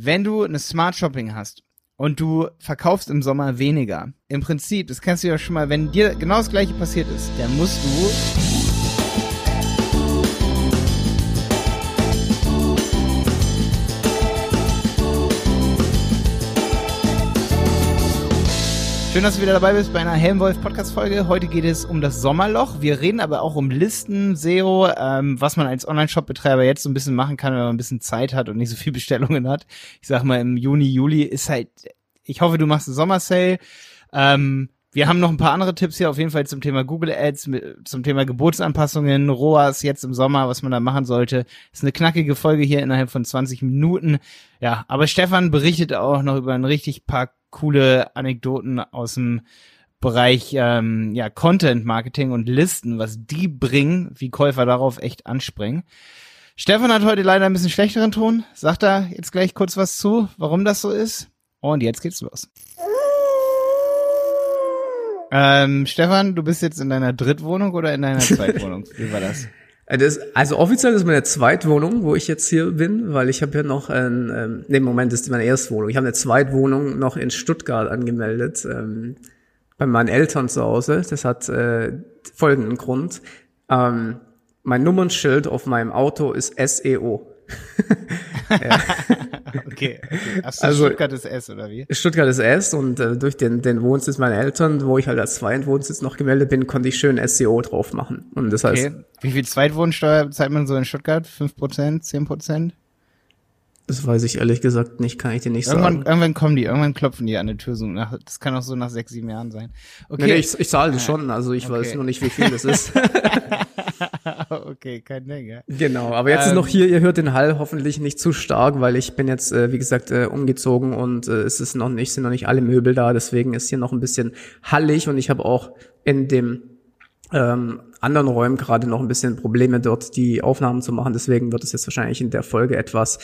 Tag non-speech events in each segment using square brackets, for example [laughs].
wenn du eine Smart Shopping hast und du verkaufst im Sommer weniger, im Prinzip, das kennst du ja schon mal, wenn dir genau das gleiche passiert ist, dann musst du Schön, dass du wieder dabei bist bei einer Helmwolf Podcast Folge. Heute geht es um das Sommerloch. Wir reden aber auch um Listen, SEO, ähm, was man als Online-Shop-Betreiber jetzt so ein bisschen machen kann, wenn man ein bisschen Zeit hat und nicht so viel [laughs] Bestellungen hat. Ich sag mal, im Juni, Juli ist halt, ich hoffe, du machst einen Sommersale. Ähm, wir haben noch ein paar andere Tipps hier auf jeden Fall zum Thema Google Ads, zum Thema Geburtsanpassungen, ROAS jetzt im Sommer, was man da machen sollte. Ist eine knackige Folge hier innerhalb von 20 Minuten. Ja, aber Stefan berichtet auch noch über ein richtig paar coole Anekdoten aus dem Bereich ähm, ja, Content Marketing und Listen, was die bringen, wie Käufer darauf echt anspringen. Stefan hat heute leider ein bisschen schlechteren Ton. Sagt da jetzt gleich kurz was zu, warum das so ist. Und jetzt geht's los. Ähm, Stefan, du bist jetzt in deiner Drittwohnung oder in deiner [laughs] Zweitwohnung? Wie war das? Äh, das, also offiziell ist meine Zweitwohnung, wo ich jetzt hier bin, weil ich habe ja noch ein, ähm, nee, Moment, das ist meine Erstwohnung. Ich habe eine Zweitwohnung noch in Stuttgart angemeldet, ähm, bei meinen Eltern zu Hause. Das hat äh, folgenden Grund. Ähm, mein Nummernschild auf meinem Auto ist SEO. [laughs] [laughs] okay. okay. Also, Stuttgart ist S, oder wie? Stuttgart ist S und äh, durch den, den Wohnsitz meiner Eltern, wo ich halt als Zweitwohnsitz noch gemeldet bin, konnte ich schön SEO drauf machen. Und das heißt. Okay. Wie viel Zweitwohnsteuer zahlt man so in Stuttgart? Fünf Prozent? Zehn Prozent? Das weiß ich ehrlich gesagt nicht, kann ich dir nicht irgendwann, sagen. Irgendwann kommen die, irgendwann klopfen die an der Tür. So nach, das kann auch so nach sechs, sieben Jahren sein. Okay. Nee, nee, ich, ich zahle das schon, also ich okay. weiß nur nicht, wie viel das ist. [laughs] [laughs] [laughs] okay, kein Ding, ja. Genau, aber jetzt ähm, ist noch ähm, hier, ihr hört den Hall hoffentlich nicht zu stark, weil ich bin jetzt, äh, wie gesagt, äh, umgezogen und äh, es ist noch nicht, sind noch nicht alle Möbel da, deswegen ist hier noch ein bisschen hallig und ich habe auch in dem ähm, anderen Räumen gerade noch ein bisschen Probleme dort die Aufnahmen zu machen. Deswegen wird es jetzt wahrscheinlich in der Folge etwas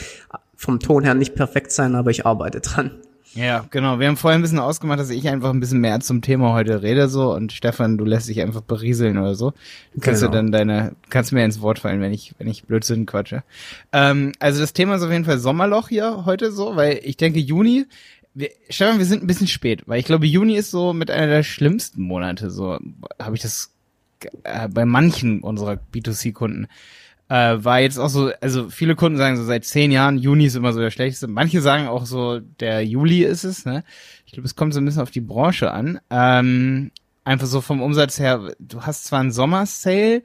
vom Ton her nicht perfekt sein, aber ich arbeite dran. Ja, genau. Wir haben vorher ein bisschen ausgemacht, dass ich einfach ein bisschen mehr zum Thema heute rede so und Stefan, du lässt dich einfach berieseln oder so. Du kannst genau. du dann deine, kannst mir ins Wort fallen, wenn ich, wenn ich Blödsinn quatsche. Ähm, also das Thema ist auf jeden Fall Sommerloch hier heute so, weil ich denke Juni, wir, Stefan, wir sind ein bisschen spät, weil ich glaube Juni ist so mit einer der schlimmsten Monate, so habe ich das äh, bei manchen unserer B2C-Kunden äh, war jetzt auch so, also viele Kunden sagen so seit zehn Jahren, Juni ist immer so der schlechteste. Manche sagen auch so, der Juli ist es, ne? Ich glaube, es kommt so ein bisschen auf die Branche an. Ähm, einfach so vom Umsatz her, du hast zwar einen Sommersale,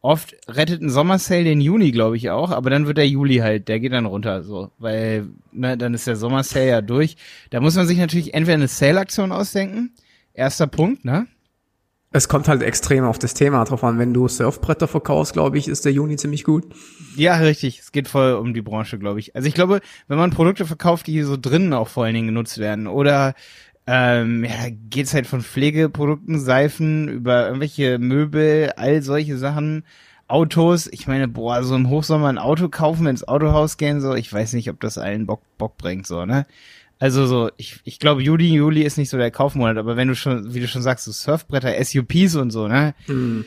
oft rettet ein Sommersale den Juni, glaube ich auch, aber dann wird der Juli halt, der geht dann runter, so, weil, ne, dann ist der Sommersale ja durch. Da muss man sich natürlich entweder eine Sale-Aktion ausdenken, erster Punkt, ne? Es kommt halt extrem auf das Thema drauf an. Wenn du Surfbretter verkaufst, glaube ich, ist der Juni ziemlich gut. Ja, richtig. Es geht voll um die Branche, glaube ich. Also ich glaube, wenn man Produkte verkauft, die so drinnen auch vor allen Dingen genutzt werden oder ähm, ja, geht's halt von Pflegeprodukten, Seifen über irgendwelche Möbel, all solche Sachen, Autos. Ich meine, boah, so im Hochsommer ein Auto kaufen, ins Autohaus gehen, so, ich weiß nicht, ob das allen Bock, Bock bringt, so, ne? Also so, ich, ich glaube, Juli, Juli ist nicht so der Kaufmonat, aber wenn du schon, wie du schon sagst, so Surfbretter, SUPs und so, ne? Mhm.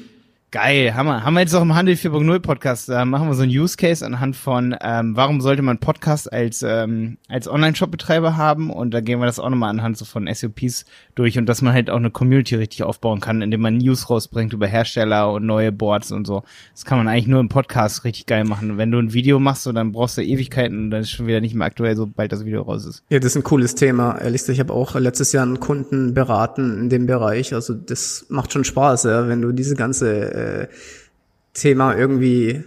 Geil, Hammer. Haben wir jetzt auch im Handel 4.0 Podcast, da machen wir so ein Use Case anhand von, ähm, warum sollte man Podcast als, ähm, als Online-Shop-Betreiber haben und da gehen wir das auch nochmal anhand so von SOPs durch und dass man halt auch eine Community richtig aufbauen kann, indem man News rausbringt über Hersteller und neue Boards und so. Das kann man eigentlich nur im Podcast richtig geil machen. wenn du ein Video machst, so, dann brauchst du Ewigkeiten und dann ist schon wieder nicht mehr aktuell, sobald das Video raus ist. Ja, das ist ein cooles Thema. Ehrlich gesagt, ich habe auch letztes Jahr einen Kunden beraten in dem Bereich. Also das macht schon Spaß, ja, wenn du diese ganze äh, Thema irgendwie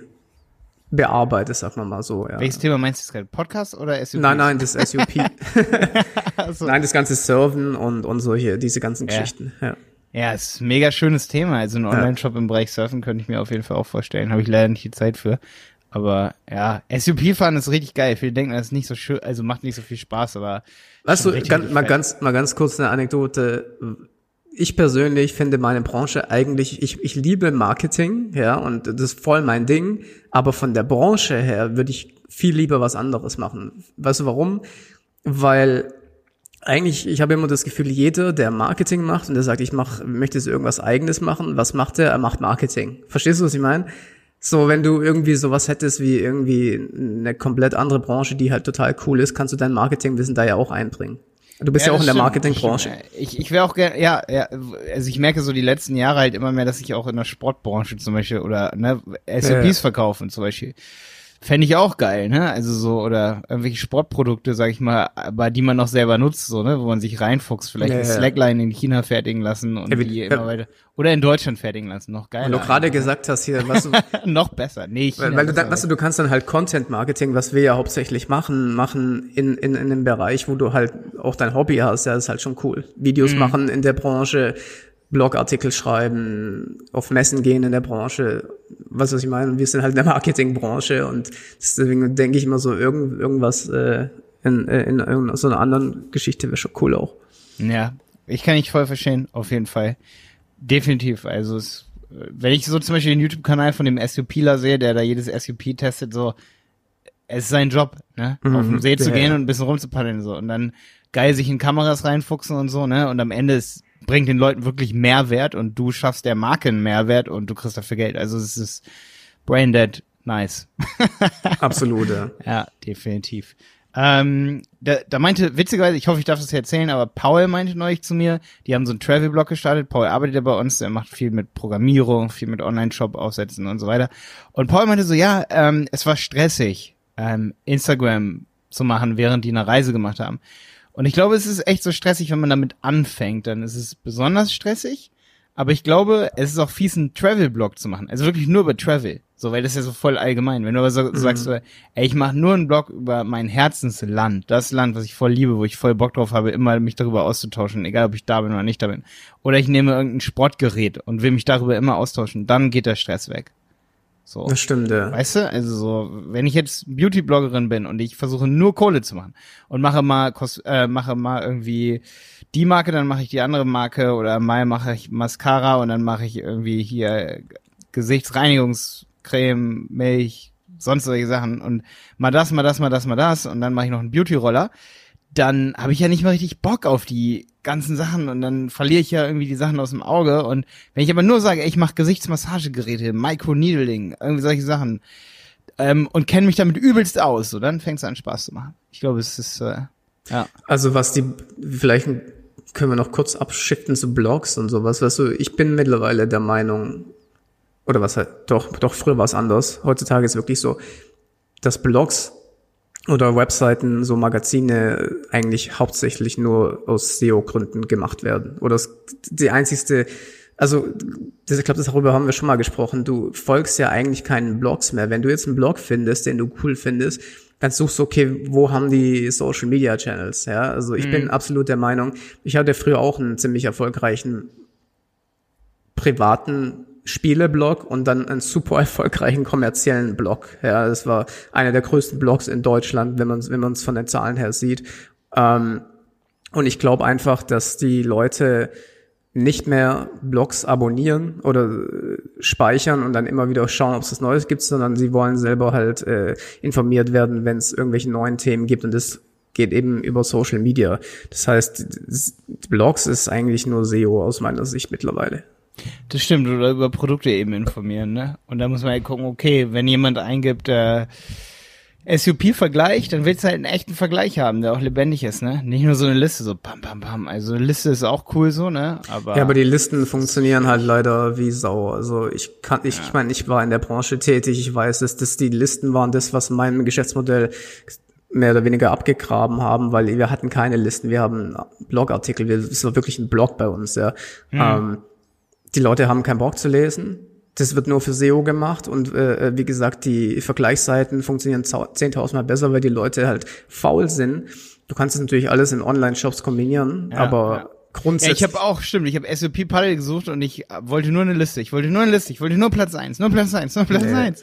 bearbeitest, sag mal so. Ja. Welches Thema meinst du gerade? Podcast oder SUP? Nein, nein, das SUP. [laughs] so. Nein, das ganze Serven und, und solche, diese ganzen ja. Geschichten. Ja. Ja, ist ein mega schönes Thema. Also ein Online-Shop im Bereich Surfen könnte ich mir auf jeden Fall auch vorstellen. Habe ich leider nicht die Zeit für. Aber ja, SUP fahren ist richtig geil. Viele denken, das ist nicht so schön, also macht nicht so viel Spaß, aber. Weißt du, ganz, mal ganz, mal ganz kurz eine Anekdote ich persönlich finde meine Branche eigentlich, ich, ich liebe Marketing, ja, und das ist voll mein Ding, aber von der Branche her würde ich viel lieber was anderes machen. Weißt du warum? Weil eigentlich, ich habe immer das Gefühl, jeder, der Marketing macht und der sagt, ich mach, möchte jetzt irgendwas eigenes machen, was macht er? Er macht Marketing. Verstehst du, was ich meine? So, wenn du irgendwie sowas hättest wie irgendwie eine komplett andere Branche, die halt total cool ist, kannst du dein Marketingwissen da ja auch einbringen. Du bist ja, ja auch in der Marketingbranche. Ich, ich wäre auch gerne, ja, ja, also ich merke so die letzten Jahre halt immer mehr, dass ich auch in der Sportbranche zum Beispiel oder ne, SOPs ja, ja. verkaufen zum Beispiel. Fände ich auch geil, ne? Also so, oder irgendwelche Sportprodukte, sag ich mal, aber die man noch selber nutzt, so, ne? Wo man sich reinfuchst, vielleicht ja, eine Slackline in China fertigen lassen und ja, die immer weiter. Oder in Deutschland fertigen lassen, noch geiler. Weil du gerade gesagt hast hier, was du, [laughs] noch besser, nee, China weil, weil du, da, weißt du, du kannst dann halt Content Marketing, was wir ja hauptsächlich machen, machen in, in, in einem Bereich, wo du halt auch dein Hobby hast, ja, ist halt schon cool. Videos mhm. machen in der Branche, Blogartikel schreiben, auf Messen gehen in der Branche, was was ich meine. Wir sind halt in der Marketingbranche und deswegen denke ich immer so irgend, irgendwas äh, in, äh, in, in so einer anderen Geschichte wäre schon cool auch. Ja, ich kann nicht voll verstehen, auf jeden Fall. Definitiv. Also es, wenn ich so zum Beispiel den YouTube-Kanal von dem SUPler sehe, der da jedes SUP testet, so es ist sein Job, ne? Mhm, auf den See zu gehen und ein bisschen rumzupaddeln so und dann geil sich in Kameras reinfuchsen und so, ne? Und am Ende ist bringt den Leuten wirklich Mehrwert und du schaffst der Marke einen Mehrwert und du kriegst dafür Geld. Also es ist braindead nice. [laughs] Absolut, ja. Ja, definitiv. Ähm, da, da meinte, witzigerweise, ich hoffe, ich darf das hier erzählen, aber Paul meinte neulich zu mir, die haben so einen Travel-Blog gestartet. Paul arbeitet ja bei uns, der macht viel mit Programmierung, viel mit Online-Shop aufsetzen und so weiter. Und Paul meinte so, ja, ähm, es war stressig, ähm, Instagram zu machen, während die eine Reise gemacht haben. Und ich glaube, es ist echt so stressig, wenn man damit anfängt, dann ist es besonders stressig. Aber ich glaube, es ist auch fies, einen Travel-Blog zu machen. Also wirklich nur über Travel. So, weil das ist ja so voll allgemein. Wenn du aber so, mhm. sagst, so, ey, ich mache nur einen Blog über mein Herzensland, das Land, was ich voll liebe, wo ich voll Bock drauf habe, immer mich darüber auszutauschen, egal ob ich da bin oder nicht da bin. Oder ich nehme irgendein Sportgerät und will mich darüber immer austauschen, dann geht der Stress weg. So. Das stimmt, ja. Weißt du, also so, wenn ich jetzt Beauty-Bloggerin bin und ich versuche nur Kohle zu machen und mache mal, äh, mache mal irgendwie die Marke, dann mache ich die andere Marke oder mal mache ich Mascara und dann mache ich irgendwie hier Gesichtsreinigungscreme, Milch, sonst solche Sachen und mal das, mal das, mal das, mal das und dann mache ich noch einen Beauty-Roller dann habe ich ja nicht mal richtig Bock auf die ganzen Sachen und dann verliere ich ja irgendwie die Sachen aus dem Auge. Und wenn ich aber nur sage, ey, ich mache Gesichtsmassagegeräte, Microneedling, irgendwie solche Sachen ähm, und kenne mich damit übelst aus, so dann fängt es an Spaß zu machen. Ich glaube, es ist äh, ja. Also was die vielleicht können wir noch kurz abschiften zu Blogs und sowas. Weißt du, ich bin mittlerweile der Meinung, oder was halt, doch, doch früher war es anders. Heutzutage ist wirklich so, dass Blogs oder Webseiten, so Magazine eigentlich hauptsächlich nur aus SEO-Gründen gemacht werden. Oder die einzigste, also das, ich glaube, darüber haben wir schon mal gesprochen. Du folgst ja eigentlich keinen Blogs mehr. Wenn du jetzt einen Blog findest, den du cool findest, dann suchst du, okay, wo haben die Social Media Channels? Ja, also ich mhm. bin absolut der Meinung, ich hatte früher auch einen ziemlich erfolgreichen privaten Spieleblog und dann einen super erfolgreichen kommerziellen Blog. Ja, das war einer der größten Blogs in Deutschland, wenn man wenn man es von den Zahlen her sieht. Ähm, und ich glaube einfach, dass die Leute nicht mehr Blogs abonnieren oder äh, speichern und dann immer wieder schauen, ob es was Neues gibt, sondern sie wollen selber halt äh, informiert werden, wenn es irgendwelche neuen Themen gibt und das geht eben über Social Media. Das heißt, Blogs ist eigentlich nur SEO aus meiner Sicht mittlerweile. Das stimmt, oder über Produkte eben informieren, ne? Und da muss man ja gucken, okay, wenn jemand eingibt, äh, SUP-Vergleich, dann willst du halt einen echten Vergleich haben, der auch lebendig ist, ne? Nicht nur so eine Liste, so pam, pam, pam. Also eine Liste ist auch cool so, ne? Aber ja, aber die Listen funktionieren halt leider wie Sau. Also ich kann, ich, ja. ich meine, ich war in der Branche tätig, ich weiß, dass das die Listen waren, das, was mein Geschäftsmodell mehr oder weniger abgegraben haben, weil wir hatten keine Listen, wir haben Blogartikel, es war wirklich ein Blog bei uns, ja. Mhm. Ähm, die Leute haben keinen Bock zu lesen. Das wird nur für SEO gemacht und äh, äh wie gesagt, die Vergleichsseiten funktionieren 10.000 Mal besser, weil die Leute halt faul sind. Du kannst es natürlich alles in Online-Shops kombinieren, ja, aber ja. grundsätzlich. Ja, ich habe auch, stimmt, ich habe SOP Paddle gesucht und ich wollte nur eine Liste. Ich wollte nur eine Liste. Ich wollte nur Platz eins, nur Platz eins, nur Platz nee. eins.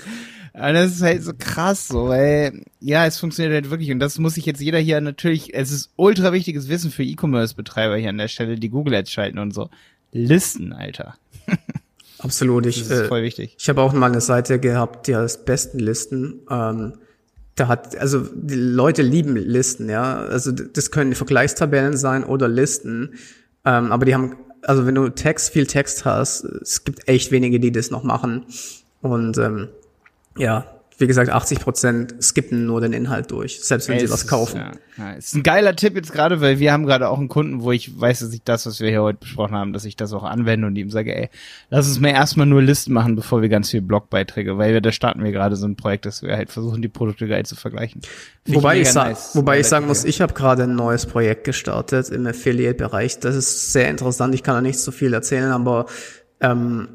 Und das ist halt so krass, so, weil, ja, es funktioniert halt wirklich. Und das muss sich jetzt jeder hier natürlich, es ist ultra wichtiges Wissen für E-Commerce-Betreiber hier an der Stelle, die Google Ads schalten und so. Listen, Alter. Absolut. Ich, das ist voll wichtig. Ich habe auch mal eine Seite gehabt, die heißt besten Listen. Ähm, da hat, also die Leute lieben Listen, ja. Also das können Vergleichstabellen sein oder Listen. Ähm, aber die haben, also wenn du Text, viel Text hast, es gibt echt wenige, die das noch machen. Und ähm, ja, wie gesagt, 80 Prozent skippen nur den Inhalt durch, selbst wenn Ey, sie es was ist- kaufen. Ja, ja, ist ein geiler Tipp jetzt gerade, weil wir haben gerade auch einen Kunden, wo ich weiß, dass ich das, was wir hier heute besprochen haben, dass ich das auch anwende und ihm sage, ey, lass uns mal erstmal nur Listen machen, bevor wir ganz viele Blogbeiträge, weil wir, da starten wir gerade so ein Projekt, dass wir halt versuchen, die Produkte geil zu vergleichen. Find Wobei ich, mega sa nice. wobei ich sagen muss, ich habe gerade ein neues Projekt gestartet im Affiliate-Bereich. Das ist sehr interessant. Ich kann da nicht so viel erzählen, aber ähm,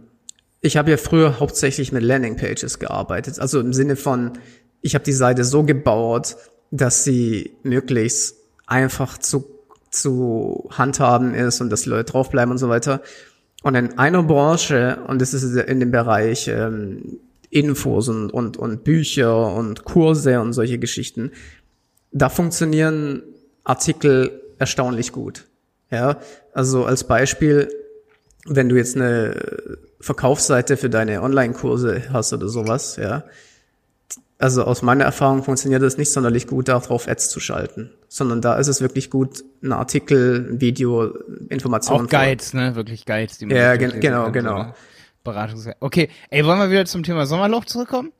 ich habe ja früher hauptsächlich mit Landingpages gearbeitet. Also im Sinne von, ich habe die Seite so gebaut, dass sie möglichst einfach zu, zu handhaben ist und dass die Leute draufbleiben und so weiter. Und in einer Branche, und das ist in dem Bereich ähm, Infos und, und, und Bücher und Kurse und solche Geschichten, da funktionieren Artikel erstaunlich gut. Ja, also als Beispiel, wenn du jetzt eine Verkaufsseite für deine Online-Kurse hast oder sowas, ja. Also aus meiner Erfahrung funktioniert es nicht sonderlich gut, darauf Ads zu schalten, sondern da ist es wirklich gut, ein Artikel, ein Video, Informationen. Auch Guides, ne? Wirklich Guides, die man Ja, gen- genau, genau. so eine Beratungs Okay, ey, wollen wir wieder zum Thema Sommerloch zurückkommen?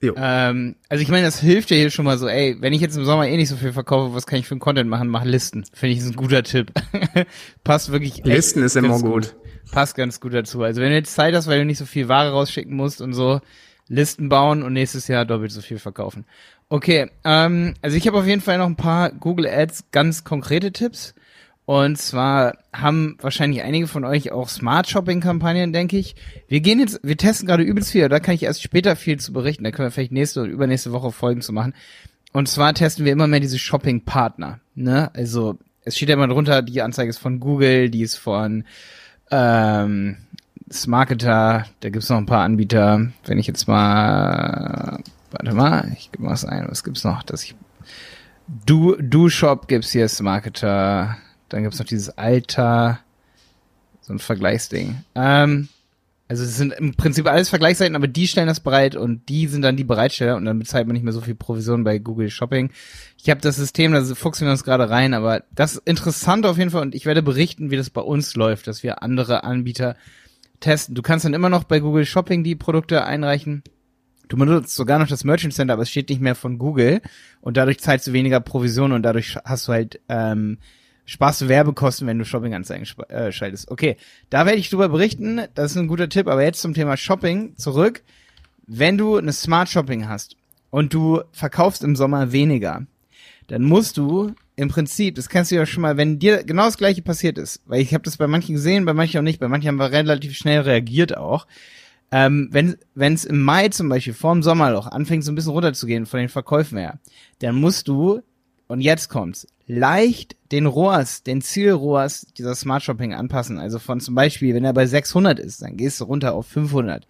Jo. Ähm, also ich meine, das hilft ja hier schon mal so, ey, wenn ich jetzt im Sommer eh nicht so viel verkaufe, was kann ich für einen Content machen? Mach Listen. Finde ich ist ein guter Tipp. [laughs] Passt wirklich. Listen ist immer ganz gut. Passt ganz gut dazu. Also wenn du jetzt Zeit hast, weil du nicht so viel Ware rausschicken musst und so, Listen bauen und nächstes Jahr doppelt so viel verkaufen. Okay, ähm, also ich habe auf jeden Fall noch ein paar Google Ads ganz konkrete Tipps. Und zwar haben wahrscheinlich einige von euch auch Smart Shopping Kampagnen, denke ich. Wir gehen jetzt, wir testen gerade übelst viel, da kann ich erst später viel zu berichten. Da können wir vielleicht nächste oder übernächste Woche Folgen zu machen. Und zwar testen wir immer mehr diese Shopping Partner, ne? Also, es steht ja immer drunter, die Anzeige ist von Google, die ist von ähm, Smarketer, da gibt's noch ein paar Anbieter. Wenn ich jetzt mal, warte mal, ich gebe mal was ein, was gibt's noch, dass ich Du, Du Shop gibt's hier, Smarketer, dann gibt's noch dieses Alter, so ein Vergleichsding. Ähm, also es sind im Prinzip alles Vergleichsseiten, aber die stellen das bereit und die sind dann die Bereitsteller und dann bezahlt man nicht mehr so viel Provision bei Google Shopping. Ich habe das System, da fuchsen wir uns gerade rein, aber das ist interessant auf jeden Fall und ich werde berichten, wie das bei uns läuft, dass wir andere Anbieter testen. Du kannst dann immer noch bei Google Shopping die Produkte einreichen. Du benutzt sogar noch das Merchant Center, aber es steht nicht mehr von Google und dadurch zahlst du weniger Provision und dadurch hast du halt ähm, sparst du Werbekosten, wenn du Shopping-Anzeigen äh, schaltest. Okay, da werde ich drüber berichten. Das ist ein guter Tipp. Aber jetzt zum Thema Shopping zurück. Wenn du eine Smart Shopping hast und du verkaufst im Sommer weniger, dann musst du im Prinzip, das kannst du ja schon mal, wenn dir genau das gleiche passiert ist, weil ich habe das bei manchen gesehen, bei manchen auch nicht, bei manchen haben wir relativ schnell reagiert auch. Ähm, wenn es im Mai zum Beispiel vorm Sommerloch anfängt so ein bisschen runterzugehen von den Verkäufen her, dann musst du und jetzt kommt's leicht den ROAS, den Zielroas dieser Smart Shopping anpassen. Also von zum Beispiel, wenn er bei 600 ist, dann gehst du runter auf 500.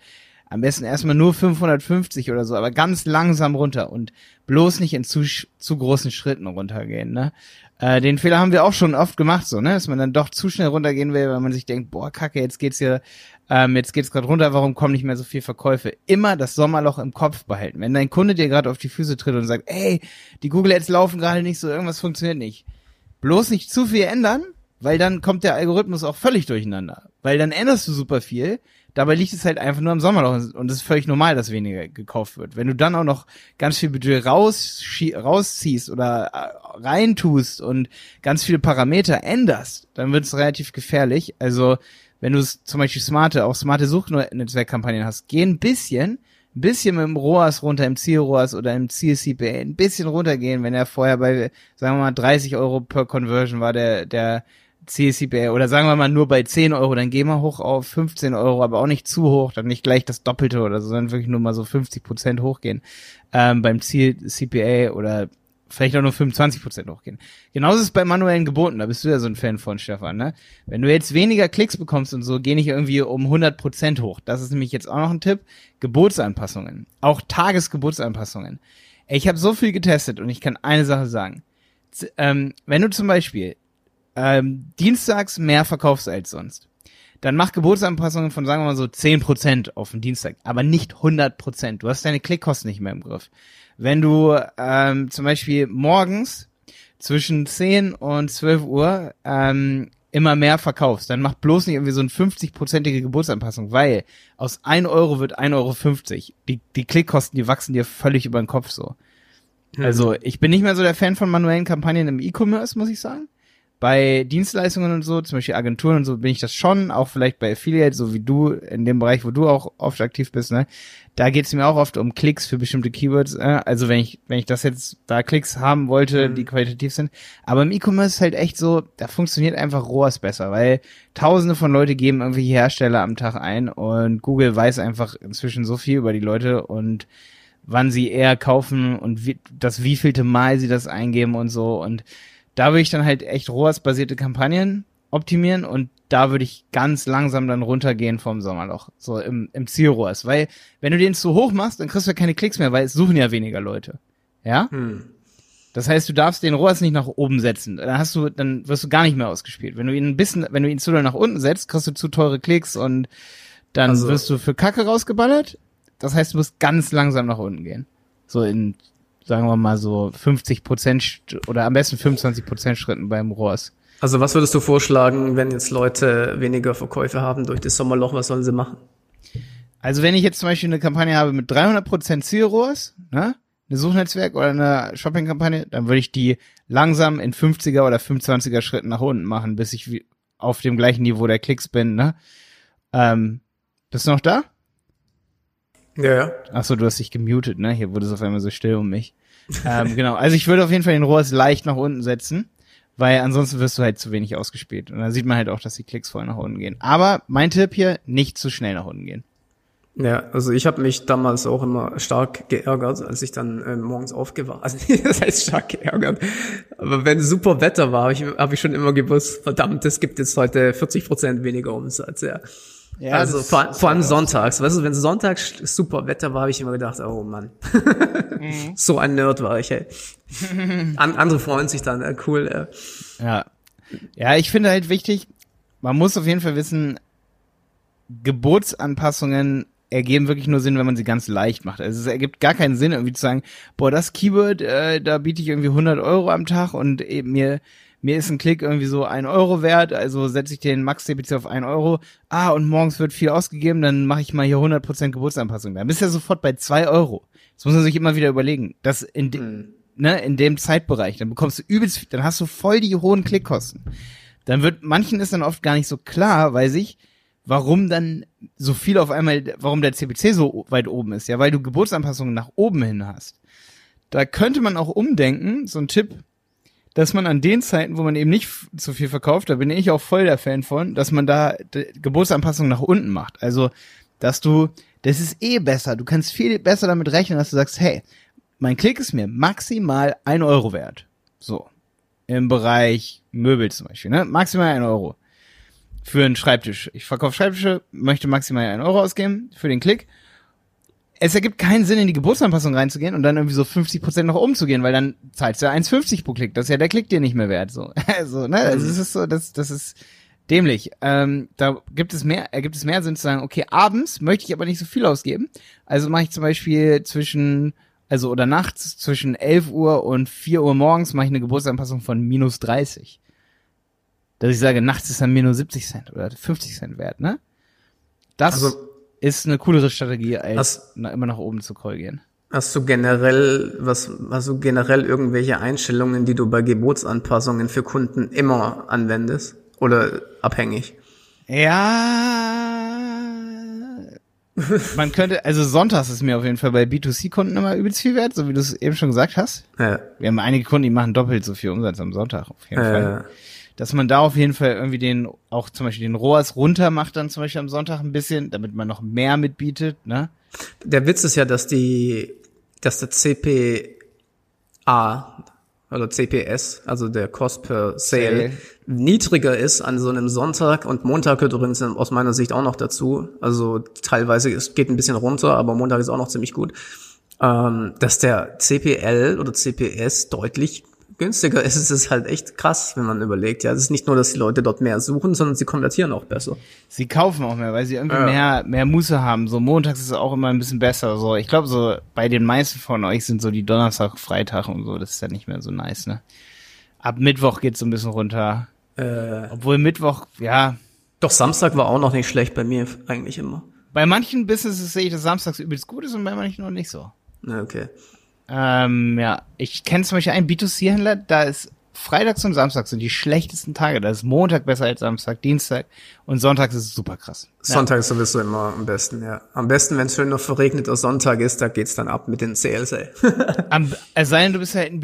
Am besten erstmal nur 550 oder so, aber ganz langsam runter und bloß nicht in zu, zu großen Schritten runtergehen, ne? Äh, den Fehler haben wir auch schon oft gemacht, so, ne? Dass man dann doch zu schnell runtergehen will, weil man sich denkt, boah, kacke, jetzt geht's hier, ähm, jetzt geht's gerade runter, warum kommen nicht mehr so viel Verkäufe? Immer das Sommerloch im Kopf behalten. Wenn dein Kunde dir gerade auf die Füße tritt und sagt, ey, die Google Ads laufen gerade nicht so, irgendwas funktioniert nicht. Bloß nicht zu viel ändern, weil dann kommt der Algorithmus auch völlig durcheinander. Weil dann änderst du super viel, dabei liegt es halt einfach nur am Sommerloch und es ist völlig normal, dass weniger gekauft wird. Wenn du dann auch noch ganz viel Budget raus, rausziehst oder äh, reintust und ganz viele Parameter änderst, dann wird es relativ gefährlich. Also wenn du zum Beispiel smarte, auch smarte Suchnetzwerkkampagnen hast, geh ein bisschen, ein bisschen mit dem ROAS runter, im Ziel-ROAS oder im Ziel-CPA, ein bisschen runtergehen, wenn er vorher bei, sagen wir mal, 30 Euro per Conversion war der, der CCPA oder sagen wir mal nur bei 10 Euro, dann geh mal hoch auf 15 Euro, aber auch nicht zu hoch, dann nicht gleich das Doppelte oder so, sondern wirklich nur mal so 50 Prozent hochgehen ähm, beim Ziel CPA oder vielleicht auch nur 25 Prozent hochgehen. Genauso ist es bei manuellen Geboten, da bist du ja so ein Fan von, Stefan, ne? Wenn du jetzt weniger Klicks bekommst und so, geh nicht irgendwie um 100 Prozent hoch. Das ist nämlich jetzt auch noch ein Tipp. Gebotsanpassungen. Auch Tagesgebotsanpassungen. Ich habe so viel getestet und ich kann eine Sache sagen. Z ähm, wenn du zum Beispiel ähm, dienstags mehr verkaufst als sonst, dann mach Gebotsanpassungen von, sagen wir mal so, 10% auf den Dienstag, aber nicht 100%. Du hast deine Klickkosten nicht mehr im Griff. Wenn du ähm, zum Beispiel morgens zwischen 10 und 12 Uhr ähm, immer mehr verkaufst, dann mach bloß nicht irgendwie so eine 50-prozentige Geburtsanpassung, weil aus 1 Euro wird 1,50 Euro. Die, die Klickkosten, die wachsen dir völlig über den Kopf so. Mhm. Also ich bin nicht mehr so der Fan von manuellen Kampagnen im E-Commerce, muss ich sagen. Bei Dienstleistungen und so, zum Beispiel Agenturen und so, bin ich das schon, auch vielleicht bei Affiliate, so wie du, in dem Bereich, wo du auch oft aktiv bist, ne? Da geht es mir auch oft um Klicks für bestimmte Keywords. Äh? Also wenn ich, wenn ich das jetzt da Klicks haben wollte, mhm. die qualitativ sind. Aber im E-Commerce ist halt echt so, da funktioniert einfach ROAS besser, weil tausende von Leute geben irgendwelche Hersteller am Tag ein und Google weiß einfach inzwischen so viel über die Leute und wann sie eher kaufen und wie, das wievielte Mal sie das eingeben und so. Und da würde ich dann halt echt ROAS-basierte Kampagnen optimieren und da würde ich ganz langsam dann runtergehen vom Sommerloch, so im, im Zielrohrs. Weil wenn du den zu hoch machst, dann kriegst du ja keine Klicks mehr, weil es suchen ja weniger Leute. Ja? Hm. Das heißt, du darfst den ROAS nicht nach oben setzen. Dann hast du, dann wirst du gar nicht mehr ausgespielt. Wenn du ihn ein bisschen, wenn du ihn zu doll nach unten setzt, kriegst du zu teure Klicks und dann also, wirst du für Kacke rausgeballert das heißt, du musst ganz langsam nach unten gehen. So in, sagen wir mal so 50 Prozent oder am besten 25 Prozent Schritten beim ROAS. Also was würdest du vorschlagen, wenn jetzt Leute weniger Verkäufe haben durch das Sommerloch, was sollen sie machen? Also wenn ich jetzt zum Beispiel eine Kampagne habe mit 300 Prozent Zielrohrs, ne? Eine Suchnetzwerk oder eine Shopping-Kampagne, dann würde ich die langsam in 50er oder 25er Schritten nach unten machen, bis ich auf dem gleichen Niveau der Klicks bin, ne? Ähm, bist du noch da? Ja, ja. Achso, du hast dich gemutet, ne? Hier wurde es auf einmal so still um mich. Ähm, genau, also ich würde auf jeden Fall den ROAS leicht nach unten setzen, weil ansonsten wirst du halt zu wenig ausgespielt. Und dann sieht man halt auch, dass die Klicks voll nach unten gehen. Aber mein Tipp hier, nicht zu schnell nach unten gehen. Ja, also ich habe mich damals auch immer stark geärgert, als ich dann äh, morgens aufgewacht. [laughs] Also das heißt stark geärgert. Aber wenn super Wetter war, habe ich, hab ich schon immer gewusst, verdammt, es gibt jetzt heute 40 Prozent weniger Umsatz. Ja. Ja, also vor, vor allem sonntags. Weißt du, wenn sonntags super Wetter war, habe ich immer gedacht, oh Mann. mhm. [laughs] So ein Nerd war ich, ey. [laughs] An, andere freuen sich dann, äh, cool. Äh. Ja. Ja, ich finde halt wichtig, man muss auf jeden Fall wissen, Geburtsanpassungen ergeben wirklich nur Sinn, wenn man sie ganz leicht macht. Also es ergibt gar keinen Sinn, irgendwie zu sagen, boah, das Keyword, äh, da biete ich irgendwie 100 Euro am Tag und eben mir mir ist ein Klick irgendwie so ein Euro wert, also setze ich den Max-CPC auf ein Euro. Ah, und morgens wird viel ausgegeben, dann mache ich mal hier 100% Geburtsanpassung. Dann bist du ja sofort bei zwei Euro. Das muss man sich immer wieder überlegen. Das in, de, mhm. ne, in dem Zeitbereich, dann bekommst du übelst, dann hast du voll die hohen Klickkosten. Dann wird, manchen ist dann oft gar nicht so klar, weiß ich, warum dann so viel auf einmal, warum der CPC so weit oben ist. Ja, weil du Geburtsanpassungen nach oben hin hast. Da könnte man auch umdenken, so ein Tipp, dass man an den Zeiten, wo man eben nicht zu viel verkauft, da bin ich auch voll der Fan von, dass man da Geburtsanpassungen nach unten macht. Also, dass du, das ist eh besser. Du kannst viel besser damit rechnen, dass du sagst, hey, mein Klick ist mir maximal ein Euro wert. So. Im Bereich Möbel zum Beispiel, ne? Maximal ein Euro. Für einen Schreibtisch. Ich verkaufe Schreibtische, möchte maximal ein Euro ausgeben für den Klick es ergibt keinen Sinn, in die Geburtsanpassung reinzugehen und dann irgendwie so 50 Prozent nach oben zu gehen, weil dann zahlst du ja 1,50 pro Klick. Das ist ja der Klick dir nicht mehr wert, so. [laughs] Also, ne, also es ist so, das, das ist dämlich. Ähm, da gibt es mehr, ergibt es mehr Sinn zu sagen, okay, abends möchte ich aber nicht so viel ausgeben. Also mache ich zum Beispiel zwischen, also oder nachts zwischen 11 Uhr und 4 Uhr morgens mache ich eine Geburtsanpassung von minus 30. Dass ich sage, nachts ist dann minus 70 Cent oder 50 Cent wert, ne? Das also ist eine coolere Strategie, als hast, immer nach oben zu korrigieren. Hast du generell, was, hast du generell irgendwelche Einstellungen, die du bei Gebotsanpassungen für Kunden immer anwendest? Oder abhängig? Ja. Man könnte, also sonntags ist mir auf jeden Fall bei B2C-Kunden immer übelst viel wert, so wie du es eben schon gesagt hast. Ja. Wir haben einige Kunden, die machen doppelt so viel Umsatz am Sonntag, auf jeden ja, Fall. Dass man da auf jeden Fall irgendwie den, auch zum Beispiel den ROAS runter macht dann zum Beispiel am Sonntag ein bisschen, damit man noch mehr mitbietet, ne? Der Witz ist ja, dass die, dass der CPA oder CPS, also der Cost per Sale, Sale, niedriger ist an so einem Sonntag und Montag gehört übrigens aus meiner Sicht auch noch dazu. Also teilweise, es geht ein bisschen runter, aber Montag ist auch noch ziemlich gut. Ähm, dass der CPL oder CPS deutlich günstiger ist, ist es halt echt krass, wenn man überlegt. Ja, es ist nicht nur, dass die Leute dort mehr suchen, sondern sie konvertieren auch besser. Sie kaufen auch mehr, weil sie irgendwie ja. mehr, mehr Muße haben. So montags ist es auch immer ein bisschen besser. So, ich glaube, so bei den meisten von euch sind so die Donnerstag, Freitag und so, das ist ja nicht mehr so nice, ne? Ab Mittwoch geht's so ein bisschen runter. Äh, Obwohl Mittwoch, ja. Doch, Samstag war auch noch nicht schlecht bei mir, eigentlich immer. Bei manchen Businesses sehe ich, dass Samstags übelst gut ist und bei manchen noch nicht so. Okay. Ähm, ja, ich kenne zum Beispiel einen B2C-Händler, da ist Freitags und Samstags sind die schlechtesten Tage. Da ist Montag besser als Samstag, Dienstag und Sonntag ist super krass. Sonntag ja. ist sowieso immer am besten, ja. Am besten, wenn es schön noch verregneter Sonntag ist, da geht's dann ab mit den Sales, ey. [laughs] am, es sei denn, du bist halt ein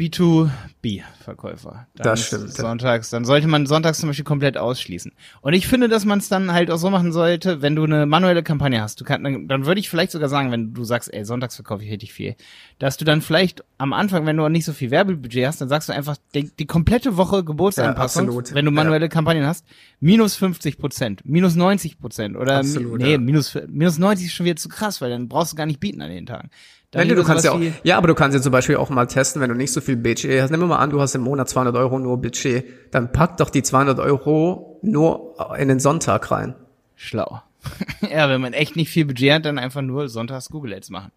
B2B-Verkäufer. Das stimmt. Sonntags, dann sollte man sonntags zum Beispiel komplett ausschließen. Und ich finde, dass man es dann halt auch so machen sollte, wenn du eine manuelle Kampagne hast. Du kannst, dann, dann würde ich vielleicht sogar sagen, wenn du sagst, ey, sonntags verkaufe ich richtig viel, dass du dann vielleicht am Anfang, wenn du nicht so viel Werbebudget hast, dann sagst du einfach die, die komplette Woche Geburtsanpassung, ja, wenn du manuelle ja. Kampagnen hast, minus 50 Prozent, minus 90 Prozent oder absolut, nee, ja. minus, minus 90 ist schon wieder zu krass, weil dann brauchst du gar nicht bieten an den Tagen. Wenn du, du kannst ja auch, ja, aber du kannst ja zum Beispiel auch mal testen, wenn du nicht so viel Budget hast. Nimm mal an, du hast im Monat 200 Euro nur Budget, dann pack doch die 200 Euro nur in den Sonntag rein. Schlau. [laughs] ja, wenn man echt nicht viel Budget hat, dann einfach nur sonntags Google Ads machen.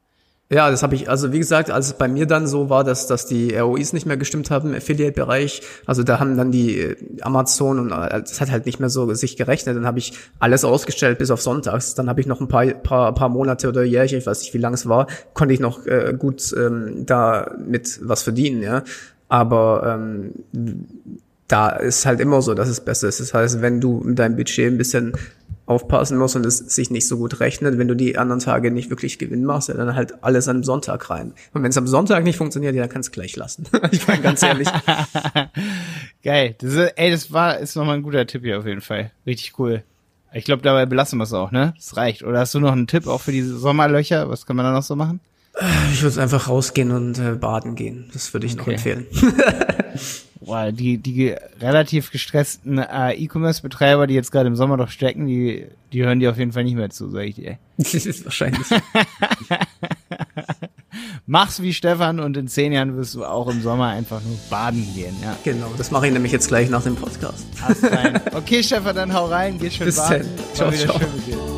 Ja, das habe ich, also wie gesagt, als es bei mir dann so war, dass, dass die ROIs nicht mehr gestimmt haben im Affiliate-Bereich, also da haben dann die äh, Amazon und äh, das hat halt nicht mehr so sich gerechnet, dann habe ich alles ausgestellt bis auf Sonntags, dann habe ich noch ein paar, paar, paar Monate oder Jährchen, ich weiß nicht, wie lang es war, konnte ich noch äh, gut ähm, da mit was verdienen, ja. Aber ähm, da ist halt immer so, dass es besser ist. Das heißt, wenn du mit deinem Budget ein bisschen aufpassen muss und es sich nicht so gut rechnet, wenn du die anderen Tage nicht wirklich Gewinn machst, ja, dann halt alles einem Sonntag rein. Und wenn es am Sonntag nicht funktioniert, ja, dann kannst du gleich lassen. [laughs] ich meine ganz ehrlich. [laughs] Geil. Das ist, ey, das war ist nochmal ein guter Tipp hier auf jeden Fall. Richtig cool. Ich glaube, dabei belassen wir es auch, ne? Das reicht. Oder hast du noch einen Tipp auch für diese Sommerlöcher? Was kann man da noch so machen? Ich würde einfach rausgehen und äh, baden gehen. Das würde ich okay. noch empfehlen. [laughs] [laughs] Boah, die, die relativ gestressten äh, E-Commerce-Betreiber, die jetzt gerade im Sommer doch stecken, die, die hören dir auf jeden Fall nicht mehr zu, sag ich dir. Das ist wahrscheinlich. [laughs] Mach's wie Stefan und in zehn Jahren wirst du auch im Sommer einfach nur baden gehen, ja. Genau, das mache ich nämlich jetzt gleich nach dem Podcast. Okay, Stefan, dann hau rein, geh schön Bis baden. Dann. Ciao, ciao.